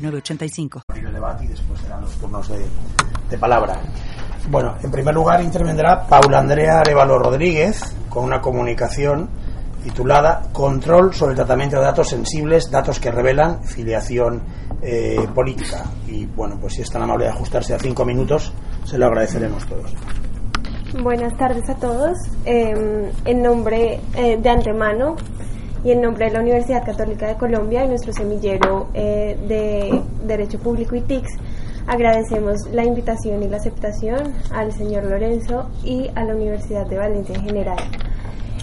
985. El debate y después serán los turnos de, de palabra. Bueno, en primer lugar intervendrá Paula Andrea Arevalo Rodríguez con una comunicación titulada Control sobre el tratamiento de datos sensibles, datos que revelan filiación eh, política. Y bueno, pues si es tan amable de ajustarse a cinco minutos, se lo agradeceremos todos. Buenas tardes a todos. Eh, en nombre eh, de antemano y en nombre de la Universidad Católica de Colombia y nuestro semillero eh, de Derecho Público y TICS, agradecemos la invitación y la aceptación al señor Lorenzo y a la Universidad de Valencia en general.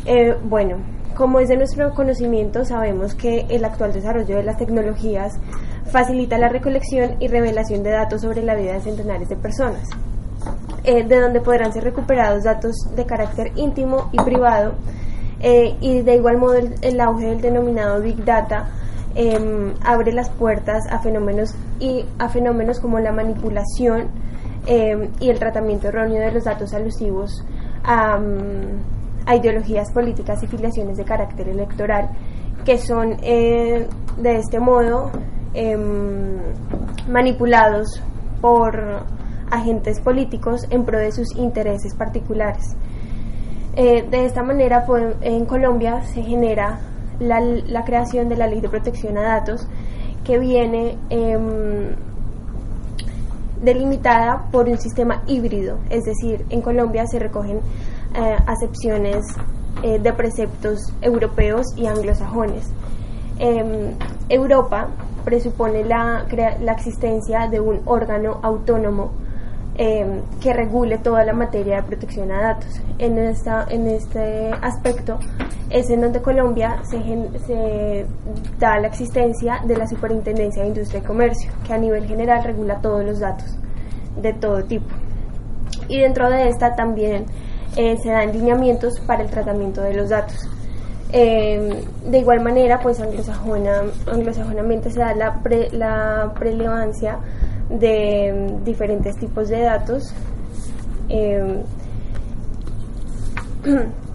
Eh, bueno, como es de nuestro conocimiento, sabemos que el actual desarrollo de las tecnologías facilita la recolección y revelación de datos sobre la vida de centenares de personas, eh, de donde podrán ser recuperados datos de carácter íntimo y privado eh, y de igual modo el, auge del denominado Big Data em, abre las puertas a fenómenos y a fenómenos como la manipulación em, y el tratamiento erróneo de los datos alusivos a, a, ideologías políticas y filiaciones de carácter electoral que son eh, de este modo em, manipulados por agentes políticos en pro de sus intereses particulares. Eh, de esta manera, en Colombia se genera la, creación de la Ley de Protección a Datos, que viene em, delimitada por un sistema híbrido, es decir, en Colombia se recogen eh, acepciones eh, de preceptos europeos y anglosajones. Em, Europa presupone la, la existencia de un órgano autónomo Em, que regule toda la materia de protección a datos. En, esta, en este aspecto es en donde Colombia se, se da la existencia de la Superintendencia de Industria y Comercio, que a nivel general regula todos los datos de todo tipo. Y dentro de esta también eh, se dan lineamientos para el tratamiento de los datos. Em, de igual manera, pues anglosajona, anglosajonamente se da la, la prelevancia de mm, diferentes tipos de datos. Em,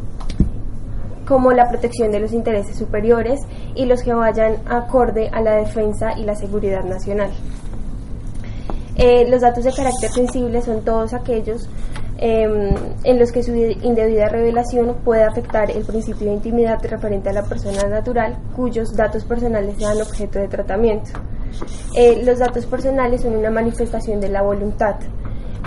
como la protección de los intereses superiores y los que vayan acorde a la defensa y la seguridad nacional. Eh, los datos de carácter sensible son todos aquellos em, en los que su indebida revelación puede afectar el principio de intimidad referente a la persona natural cuyos datos personales sean objeto de tratamiento. Eh, los datos personales son una manifestación de la voluntad.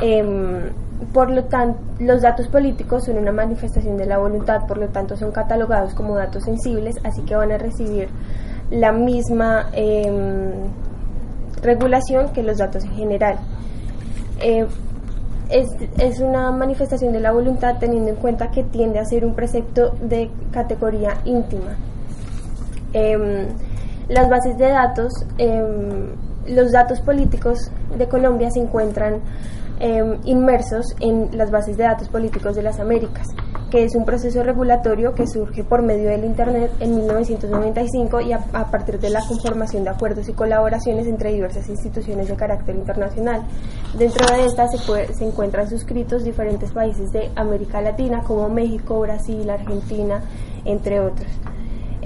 Em, por lo tanto, los datos políticos son una manifestación de la voluntad, por lo tanto son catalogados como datos sensibles, así que van a recibir la misma em, regulación que los datos en general. Eh, es, una manifestación de la voluntad teniendo en cuenta que tiende a ser un precepto de categoría íntima. Em, las bases de datos, em, los datos políticos de Colombia se encuentran em, inmersos en las bases de datos políticos de las Américas, que es un proceso regulatorio que surge por medio del Internet en 1995 y a, partir de la conformación de acuerdos y colaboraciones entre diversas instituciones de carácter internacional. Dentro de estas se encuentran suscritos diferentes países de América Latina como México, Brasil, Argentina, entre otros.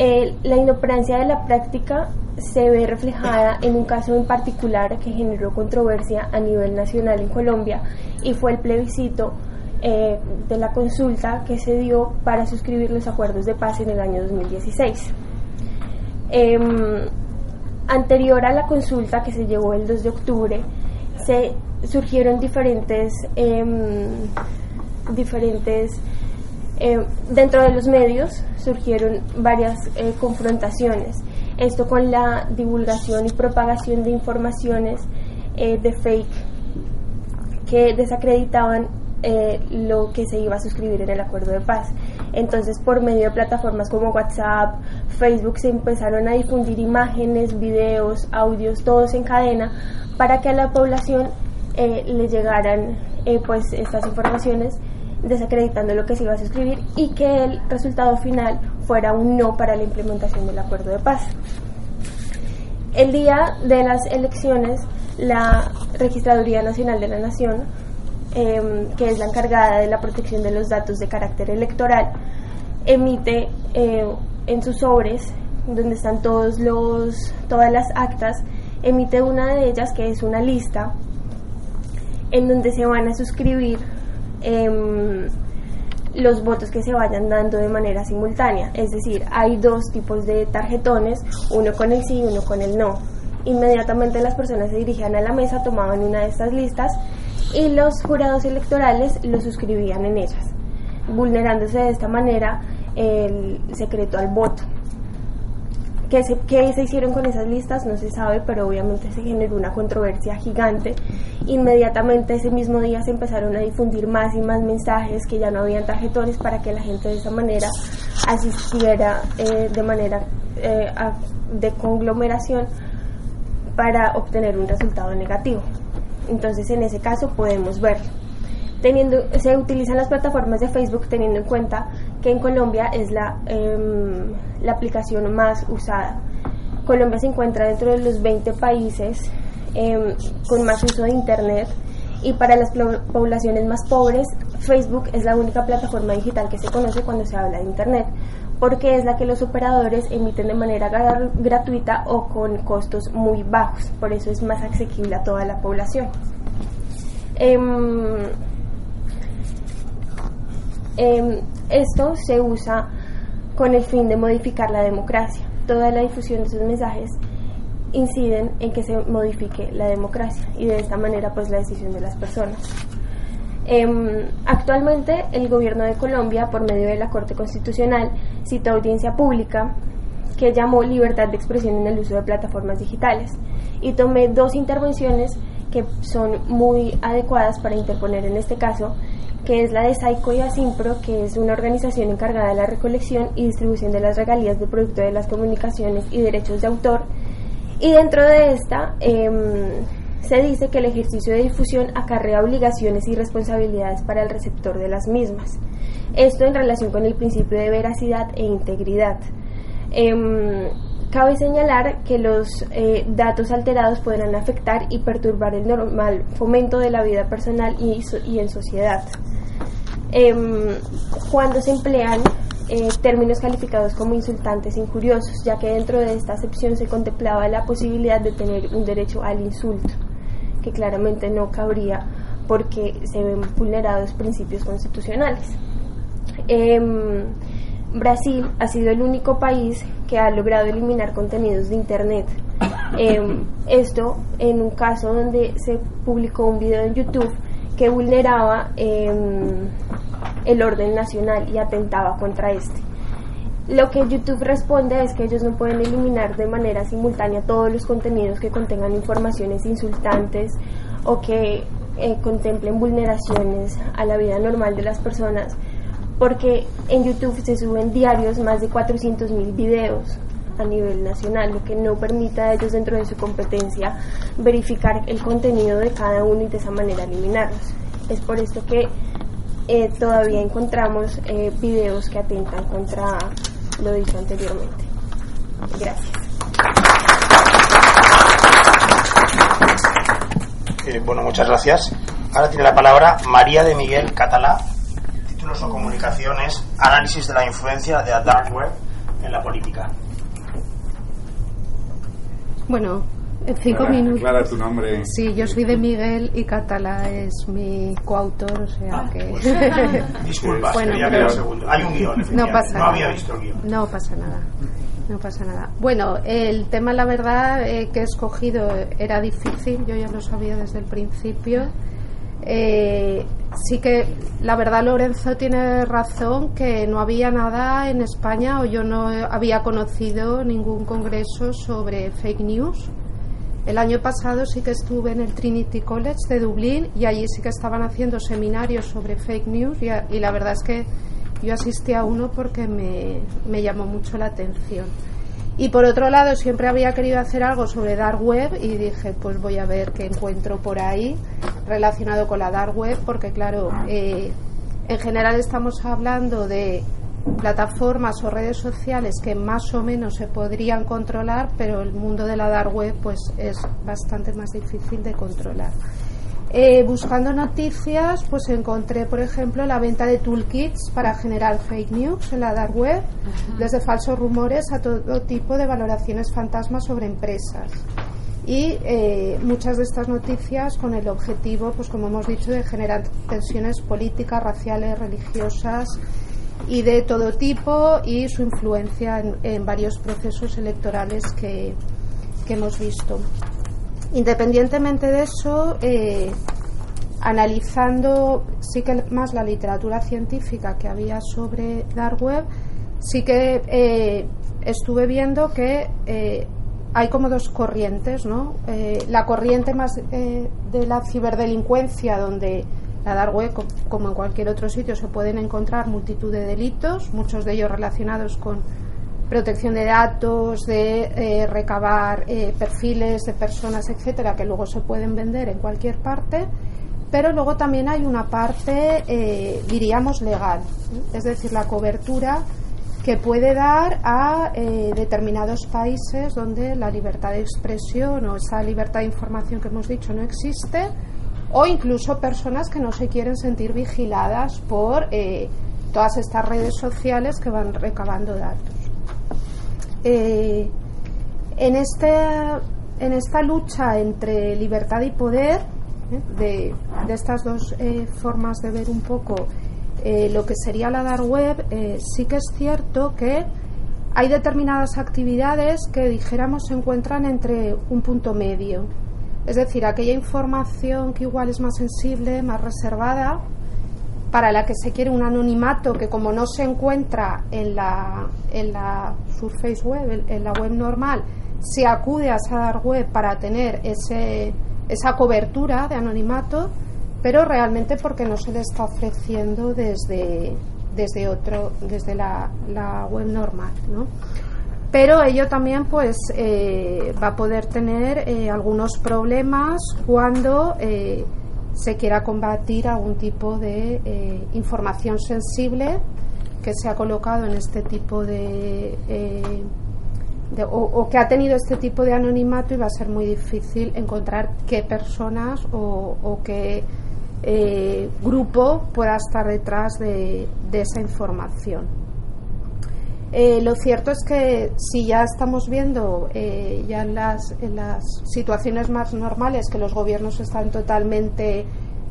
Eh, la inoperancia de la práctica se ve reflejada en un caso en particular que generó controversia a nivel nacional en Colombia y fue el plebiscito eh, de la consulta que se dio para suscribir los acuerdos de paz en el año 2016. Em, anterior a la consulta que se llevó el 2 de octubre, se surgieron diferentes, em, diferentes eh, dentro de los medios surgieron varias eh, confrontaciones. Esto con la divulgación y propagación de informaciones eh, de fake que desacreditaban lo que se iba a suscribir en el acuerdo de paz. Entonces, por medio de plataformas como WhatsApp, Facebook, se empezaron a difundir imágenes, videos, audios, todos en cadena, para que a la población eh, le llegaran eh, pues estas informaciones desacreditando lo que se iba a suscribir y que el resultado final fuera un no para la implementación del acuerdo de paz. El día de las elecciones, la Registraduría Nacional de la Nación, em, que es la encargada de la protección de los datos de carácter electoral, emite eh, en sus sobres, donde están todos los, todas las actas, emite una de ellas que es una lista en donde se van a suscribir em, los votos que se vayan dando de manera simultánea. Es decir, hay dos tipos de tarjetones, uno con el sí y uno con el no. Inmediatamente las personas se dirigían a la mesa, tomaban una de estas listas y los jurados electorales lo suscribían en ellas, vulnerándose de esta manera el secreto al voto. ¿Qué se, ¿Qué se hicieron con esas listas? No se sabe, pero obviamente se generó una controversia gigante. Inmediatamente ese mismo día se empezaron a difundir más y más mensajes que ya no habían tarjetones para que la gente de esa manera asistiera eh, de manera eh, de conglomeración para obtener un resultado negativo. Entonces en ese caso podemos verlo. Teniendo, se utilizan las plataformas de Facebook teniendo en cuenta que en Colombia es la, em, la aplicación más usada. Colombia se encuentra dentro de los 20 países em, con más uso de Internet y para las poblaciones más pobres, Facebook es la única plataforma digital que se conoce cuando se habla de Internet, porque es la que los operadores emiten de manera gratuita o con costos muy bajos, por eso es más asequible a toda la población. Em, esto se usa con el fin de modificar la democracia. Toda la difusión de esos mensajes inciden en que se modifique la democracia y de esta manera pues la decisión de las personas. Em, actualmente el gobierno de Colombia por medio de la Corte Constitucional cita audiencia pública que llamó libertad de expresión en el uso de plataformas digitales y tomé dos intervenciones que son muy adecuadas para interponer en este caso que es la de Saico y Asimpro, que es una organización encargada de la recolección y distribución de las regalías de producto de las comunicaciones y derechos de autor. Y dentro de esta em, se dice que el ejercicio de difusión acarrea obligaciones y responsabilidades para el receptor de las mismas. Esto en relación con el principio de veracidad e integridad. Em, cabe señalar que los eh, datos alterados podrán afectar y perturbar el normal fomento de la vida personal y, y en sociedad. Em, cuando se emplean eh, términos calificados como insultantes e injuriosos, ya que dentro de esta acepción se contemplaba la posibilidad de tener un derecho al insulto, que claramente no cabría porque se ven vulnerados principios constitucionales. Em, Brasil ha sido el único país que ha logrado eliminar contenidos de Internet. Em, esto en un caso donde se publicó un video en YouTube que vulneraba em, el orden nacional y atentaba contra este. Lo que YouTube responde es que ellos no pueden eliminar de manera simultánea todos los contenidos que contengan informaciones insultantes o que eh, contemplen vulneraciones a la vida normal de las personas, porque en YouTube se suben diarios más de 400.000 videos a nivel nacional, lo que no permita a ellos dentro de su competencia verificar el contenido de cada uno y de esa manera eliminarlos. Es por esto que eh, todavía encontramos eh, videos que atentan contra lo dicho anteriormente. Gracias. Eh, bueno, muchas gracias. Ahora tiene la palabra María de Miguel Catalá. El título son Comunicaciones, Análisis de la influencia de la Dark Web en la política. Bueno, en cinco minutos. Clara, tu nombre. Sí, yo soy de Miguel y Catala es mi coautor, o sea Ah, que. pues, Disculpa, Bueno, quería pero- ver un segundo. Hay un guion, no pasa No nada. había visto el guion. No pasa nada. No pasa nada. Bueno, el tema, la verdad, eh, que he escogido era difícil, yo ya lo sabía desde el principio. Eh, sí que, la verdad, Lorenzo tiene razón que no había nada en España o yo no había conocido ningún congreso sobre fake news. El año pasado sí que estuve en el Trinity College de Dublín y allí sí que estaban haciendo seminarios sobre fake news y, y la verdad es que yo asistí a uno porque me, me llamó mucho la atención. Y por otro lado, siempre había querido hacer algo sobre Dark Web y dije, pues voy a ver qué encuentro por ahí relacionado con la Dark Web, porque claro, eh, en general estamos hablando de plataformas o redes sociales que más o menos se podrían controlar, pero el mundo de la Dark Web pues es bastante más difícil de controlar. Eh, buscando noticias, pues encontré, por ejemplo, la venta de toolkits para generar fake news en la dark web, desde falsos rumores a todo tipo de valoraciones fantasmas sobre empresas. Y eh, muchas de estas noticias con el objetivo, pues como hemos dicho, de generar tensiones políticas, raciales, religiosas y de todo tipo y su influencia en, varios procesos electorales que hemos visto. Independientemente de eso, eh, analizando sí que más la literatura científica que había sobre Dark Web, sí que eh, estuve viendo que eh, hay como dos corrientes, ¿no? la corriente más de la ciberdelincuencia, donde la Dark Web, como en cualquier otro sitio, se pueden encontrar multitud de delitos, muchos de ellos relacionados con protección de datos, de eh, recabar eh, perfiles de personas, etcétera, que luego se pueden vender en cualquier parte. Pero luego también hay una parte, eh, diríamos, legal, es decir, la cobertura que puede dar a determinados países donde la libertad de expresión o esa libertad de información que hemos dicho no existe, o incluso personas que no se quieren sentir vigiladas por todas estas redes sociales que van recabando datos. Eh, en, este, en esta lucha entre libertad y poder, ¿eh? de, estas dos eh, formas de ver un poco lo que sería la dark web, sí que es cierto que hay determinadas actividades que dijéramos se encuentran entre un punto medio. Es decir, aquella información que igual es más sensible, más reservada, para la que se quiere un anonimato que como no se encuentra en la, en la Surface Web, en la web normal, se acude a esa dark web para tener ese, esa cobertura de anonimato, pero realmente porque no se le está ofreciendo desde, desde otro, desde la, la web normal, ¿no? pero ello también pues eh, va a poder tener eh, algunos problemas cuando eh, se quiera combatir algún tipo de eh, información sensible que se ha colocado en este tipo de, eh, o, que ha tenido este tipo de anonimato y va a ser muy difícil encontrar qué personas o, qué eh, grupo pueda estar detrás de, esa información. Lo cierto es que si ya estamos viendo ya en las, en las situaciones más normales que los gobiernos están totalmente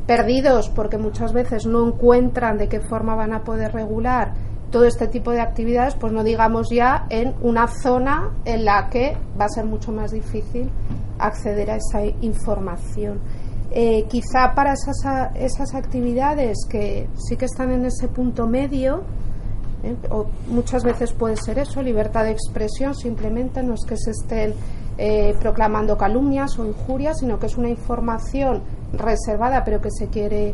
perdidos porque muchas veces no encuentran de qué forma van a poder regular todo este tipo de actividades, pues no digamos ya en una zona en la que va a ser mucho más difícil acceder a esa información. Eh, quizá para esas, esas actividades que sí que están en ese punto medio, eh, o muchas veces puede ser eso, libertad de expresión, simplemente no es que se estén eh, proclamando calumnias o injurias, sino que es una información reservada pero que se quiere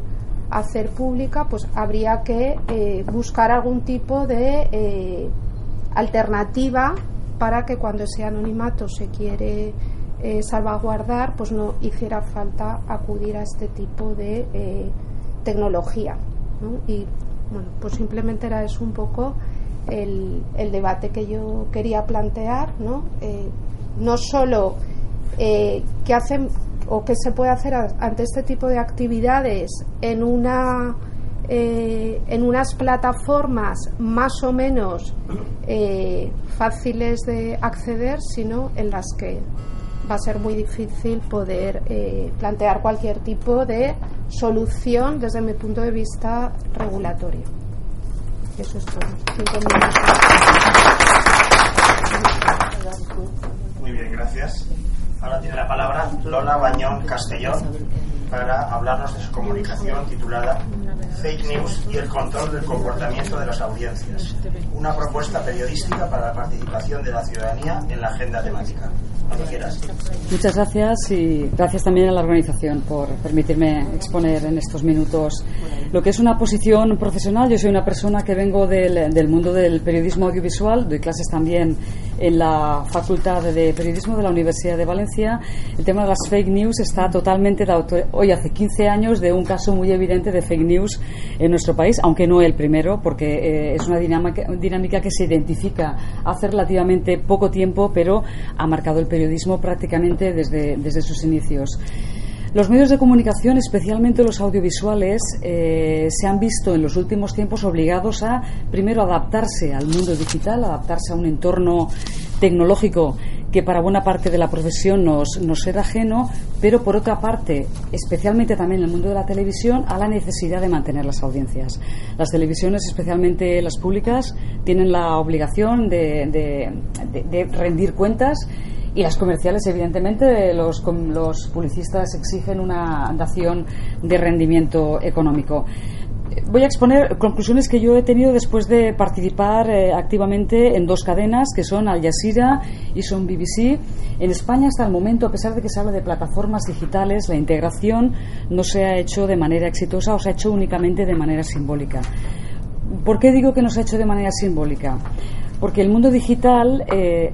hacer pública, pues habría que eh, buscar algún tipo de alternativa para que cuando ese anonimato se quiere salvaguardar, pues no hiciera falta acudir a este tipo de tecnología. Y bueno, pues simplemente era eso un poco el, el debate que yo quería plantear, ¿no? no solo qué hacen o qué se puede hacer ante este tipo de actividades en una eh, en unas plataformas más o menos eh, fáciles de acceder, sino en las que va a ser muy difícil poder eh, plantear cualquier tipo de solución desde mi punto de vista regulatorio. Eso es todo. Muy bien, gracias. Ahora tiene la palabra Lola Bañón Castellón, para hablarnos de su comunicación titulada Fake News y el control del comportamiento de las audiencias, una propuesta periodística para la participación de la ciudadanía en la agenda temática. Muchas gracias y gracias también a la organización por permitirme exponer en estos minutos lo que es una posición profesional. Yo soy una persona que vengo del, del mundo del periodismo audiovisual, doy clases también en la Facultad de Periodismo de la Universidad de Valencia. El tema de las fake news está totalmente de hoy hace 15 años de un caso muy evidente de fake news en nuestro país, aunque no el primero, porque eh, es una dinámica, que se identifica hace relativamente poco tiempo, pero ha marcado el periodismo prácticamente desde, desde sus inicios. Los medios de comunicación, especialmente los audiovisuales, eh, se han visto en los últimos tiempos obligados a, primero, adaptarse al mundo digital, adaptarse a un entorno tecnológico que para buena parte de la profesión nos, nos era ajeno, pero por otra parte, especialmente también en el mundo de la televisión, a la necesidad de mantener las audiencias. Las televisiones, especialmente las públicas, tienen la obligación de, rendir cuentas y las comerciales, evidentemente, los, los publicistas exigen una dación de rendimiento económico. Voy a exponer conclusiones que yo he tenido después de participar eh, activamente en dos cadenas, que son Al Jazeera y son BBC. En España, hasta el momento, a pesar de que se habla de plataformas digitales, la integración no se ha hecho de manera exitosa o se ha hecho únicamente de manera simbólica. ¿Por qué digo que no se ha hecho de manera simbólica? Porque el mundo digital eh,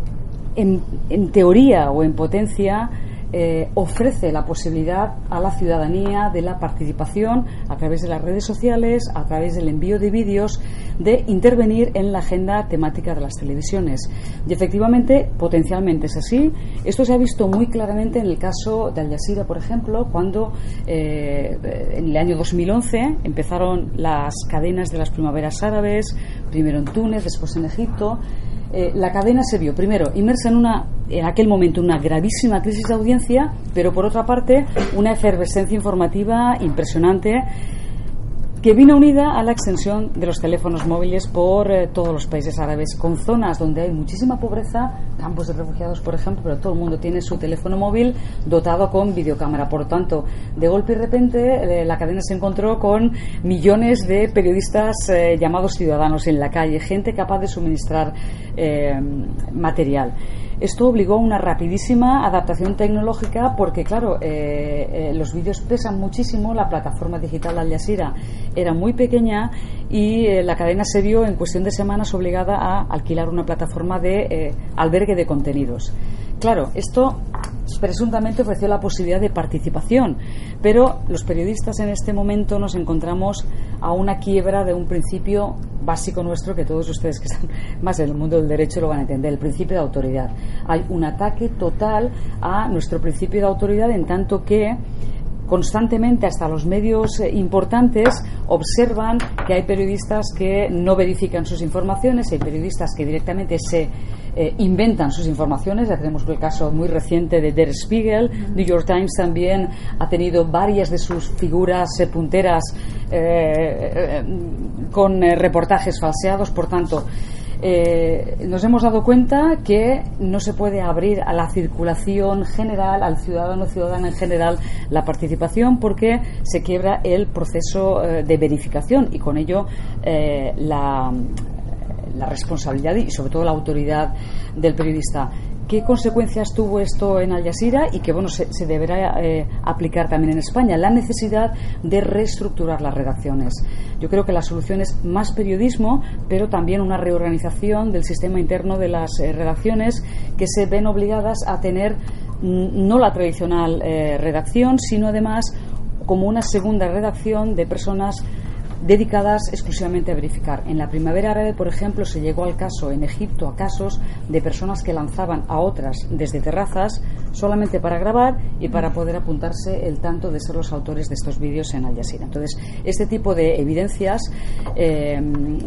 en, teoría o en potencia eh, ofrece la posibilidad a la ciudadanía de la participación a través de las redes sociales, a través del envío de vídeos, de intervenir en la agenda temática de las televisiones. Y efectivamente, potencialmente es así. Esto se ha visto muy claramente en el caso de Al Jazeera, por ejemplo, cuando eh, en el año 2011 empezaron las cadenas de las primaveras árabes, primero en Túnez, después en Egipto eh, la cadena se vio, primero, inmersa en una, en aquel momento, una gravísima crisis de audiencia, pero por otra parte, una efervescencia informativa impresionante que vino unida a la extensión de los teléfonos móviles por eh, todos los países árabes, con zonas donde hay muchísima pobreza, campos de refugiados, por ejemplo, pero todo el mundo tiene su teléfono móvil dotado con videocámara. Por tanto, de golpe y repente, eh, la cadena se encontró con millones de periodistas eh, llamados ciudadanos en la calle, gente capaz de suministrar material. Esto obligó a una rapidísima adaptación tecnológica porque, claro, eh, eh, los vídeos pesan muchísimo, la plataforma digital Al Jazeera era muy pequeña y eh, la cadena se vio en cuestión de semanas obligada a alquilar una plataforma de albergue de contenidos. Claro, esto presuntamente ofreció la posibilidad de participación, pero los periodistas en este momento nos encontramos a una quiebra de un principio básico nuestro que todos ustedes que están más en el mundo del derecho lo van a entender, el principio de autoridad. Hay un ataque total a nuestro principio de autoridad en tanto que constantemente hasta los medios eh, importantes observan que hay periodistas que no verifican sus informaciones, hay periodistas que directamente se eh, inventan sus informaciones. Ya tenemos el caso muy reciente de Der Spiegel. New York Times también ha tenido varias de sus figuras eh, punteras eh, con reportajes falseados. Por tanto, nos hemos dado cuenta que no se puede abrir a la circulación general, al ciudadano ciudadana en general, la participación porque se quiebra el proceso de verificación y con ello la, la responsabilidad y sobre todo la autoridad del periodista. ¿Qué consecuencias tuvo esto en Al Jazeera y que bueno, se, deberá eh, aplicar también en España? La necesidad de reestructurar las redacciones. Yo creo que la solución es más periodismo, pero también una reorganización del sistema interno de las eh, redacciones que se ven obligadas a tener mm, no la tradicional eh, redacción, sino además como una segunda redacción de personas dedicadas exclusivamente a verificar. En la primavera árabe, por ejemplo, se llegó al caso en Egipto a casos de personas que lanzaban a otras desde terrazas solamente para grabar y para poder apuntarse el tanto de ser los autores de estos vídeos en Al Jazeera. Entonces, este tipo de evidencias eh,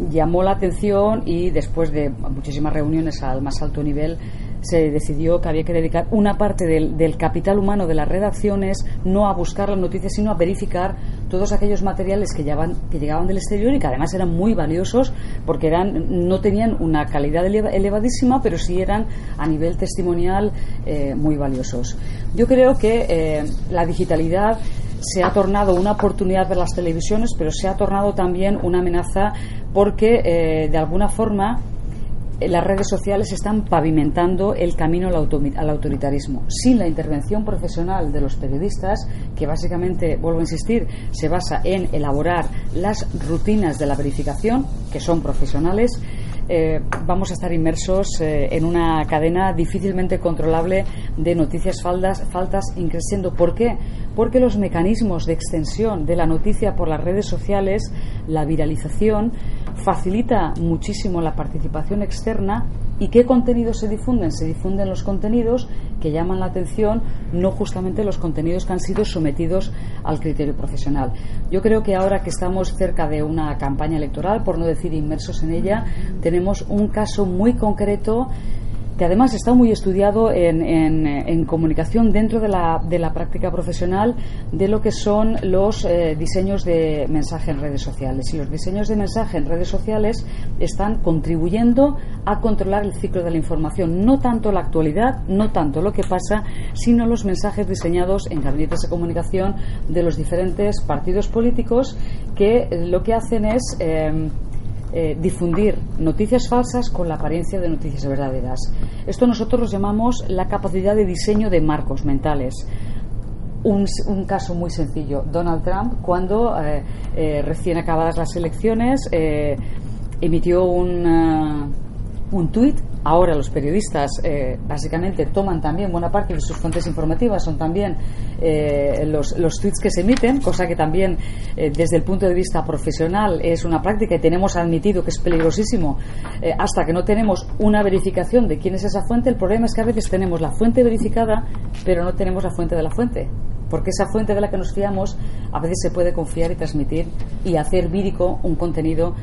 llamó la atención y después de muchísimas reuniones al más alto nivel se decidió que había que dedicar una parte del, del, capital humano de las redacciones no a buscar las noticias, sino a verificar todos aquellos materiales que que llegaban del exterior y que además eran muy valiosos porque eran, no tenían una calidad elevadísima, pero sí eran a nivel testimonial eh, muy valiosos. Yo creo que eh, la digitalidad se ha tornado una oportunidad de las televisiones, pero se ha tornado también una amenaza porque, eh, de alguna forma, las redes sociales están pavimentando el camino al, autoritarismo. Sin la intervención profesional de los periodistas, que básicamente, vuelvo a insistir, se basa en elaborar las rutinas de la verificación, que son profesionales, eh, vamos a estar inmersos eh, en una cadena difícilmente controlable de noticias faldas, faltas increciendo. ¿Por qué? Porque los mecanismos de extensión de la noticia por las redes sociales, la viralización, facilita muchísimo la participación externa ¿Y qué contenidos se difunden? Se difunden los contenidos que llaman la atención, no justamente los contenidos que han sido sometidos al criterio profesional. Yo creo que ahora que estamos cerca de una campaña electoral, por no decir inmersos en ella, tenemos un caso muy concreto que además está muy estudiado en, en, comunicación dentro de la, de la, práctica profesional de lo que son los eh, diseños de mensaje en redes sociales. Y los diseños de mensaje en redes sociales están contribuyendo a controlar el ciclo de la información, no tanto la actualidad, no tanto lo que pasa, sino los mensajes diseñados en gabinetes de comunicación de los diferentes partidos políticos que lo que hacen es eh, eh, difundir noticias falsas con la apariencia de noticias verdaderas. Esto nosotros lo llamamos la capacidad de diseño de marcos mentales. Un, caso muy sencillo. Donald Trump, cuando eh, eh, recién acabadas las elecciones, emitió un, un tuit Ahora los periodistas eh, básicamente toman también buena parte de sus fuentes informativas, son también eh, los, los, tweets que se emiten, cosa que también eh, desde el punto de vista profesional es una práctica y tenemos admitido que es peligrosísimo hasta que no tenemos una verificación de quién es esa fuente. El problema es que a veces tenemos la fuente verificada, pero no tenemos la fuente de la fuente porque esa fuente de la que nos fiamos a veces se puede confiar y transmitir y hacer vírico un contenido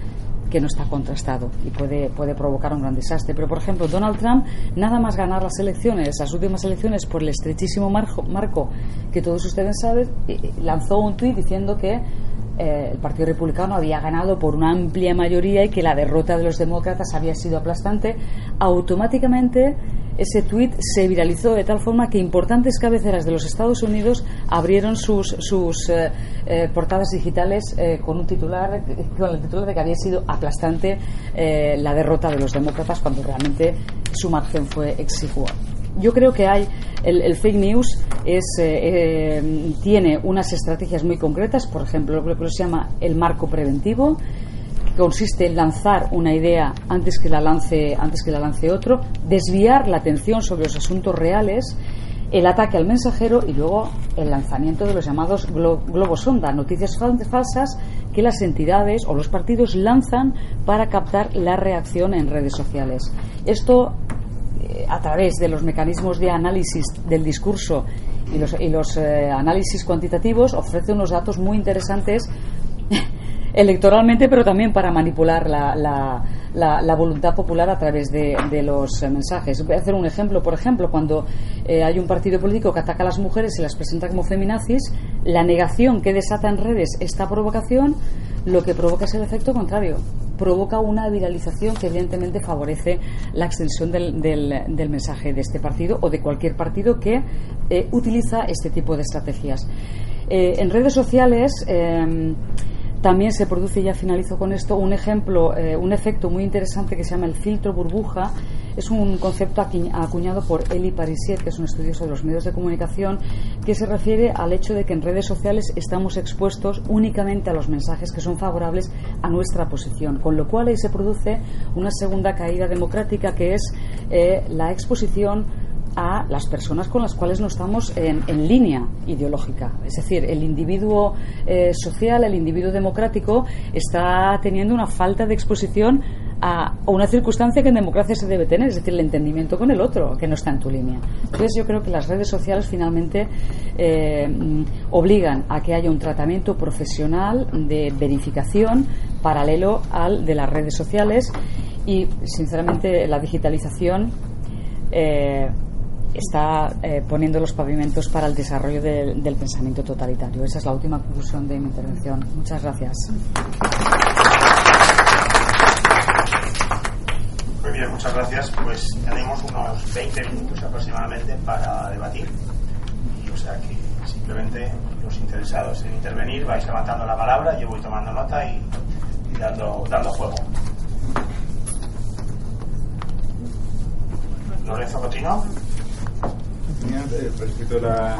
que no está contrastado y puede, puede provocar un gran desastre. Pero, por ejemplo, Donald Trump, nada más ganar las elecciones, las últimas elecciones, por el estrechísimo marco, marco que todos ustedes saben, lanzó un tuit diciendo que eh, el Partido Republicano había ganado por una amplia mayoría y que la derrota de los demócratas había sido aplastante, automáticamente ese tuit se viralizó de tal forma que importantes cabeceras de los Estados Unidos abrieron sus, sus eh, eh, portadas digitales con un titular con el titular de que había sido aplastante la derrota de los demócratas cuando realmente su margen fue exigua yo creo que hay el, fake news es, eh, eh, tiene unas estrategias muy concretas, por ejemplo, lo que se llama el marco preventivo, que consiste en lanzar una idea antes que la lance antes que la lance otro, desviar la atención sobre los asuntos reales, el ataque al mensajero y luego el lanzamiento de los llamados globos sonda, noticias falsas que las entidades o los partidos lanzan para captar la reacción en redes sociales. Esto a través de los mecanismos de análisis del discurso y los, y los eh, análisis cuantitativos ofrece unos datos muy interesantes electoralmente, pero también para manipular la, la, voluntad popular a través de, los mensajes. Voy a hacer un ejemplo. Por ejemplo, cuando eh, hay un partido político que ataca a las mujeres y las presenta como feminazis, la negación que desata en redes esta provocación lo que provoca es el efecto contrario. Provoca una viralización que evidentemente favorece la extensión del, del, mensaje de este partido o de cualquier partido que eh, utiliza este tipo de estrategias. Eh, en redes sociales también se produce, ya finalizo con esto, un ejemplo, eh, un efecto muy interesante que se llama el filtro burbuja. Es un concepto acuñado por Eli Parisier, que es un estudioso de los medios de comunicación, que se refiere al hecho de que en redes sociales estamos expuestos únicamente a los mensajes que son favorables a nuestra posición, con lo cual ahí se produce una segunda caída democrática que es eh, la exposición a las personas con las cuales no estamos en, línea ideológica. Es decir, el individuo eh, social, el individuo democrático, está teniendo una falta de exposición a, una circunstancia que en democracia se debe tener, es decir, el entendimiento con el otro, que no está en tu línea. Entonces, yo creo que las redes sociales finalmente eh, obligan a que haya un tratamiento profesional de verificación paralelo al de las redes sociales y, sinceramente, la digitalización. Eh, está eh, poniendo los pavimentos para el desarrollo del pensamiento totalitario. Esa es la última conclusión de mi intervención. Muchas gracias. Muy bien, muchas gracias. Pues tenemos unos 20 minutos aproximadamente para debatir. o sea que simplemente los interesados en intervenir vais levantando la palabra, yo voy tomando nota y, y dando, dando juego. Lorenzo Cotino. De la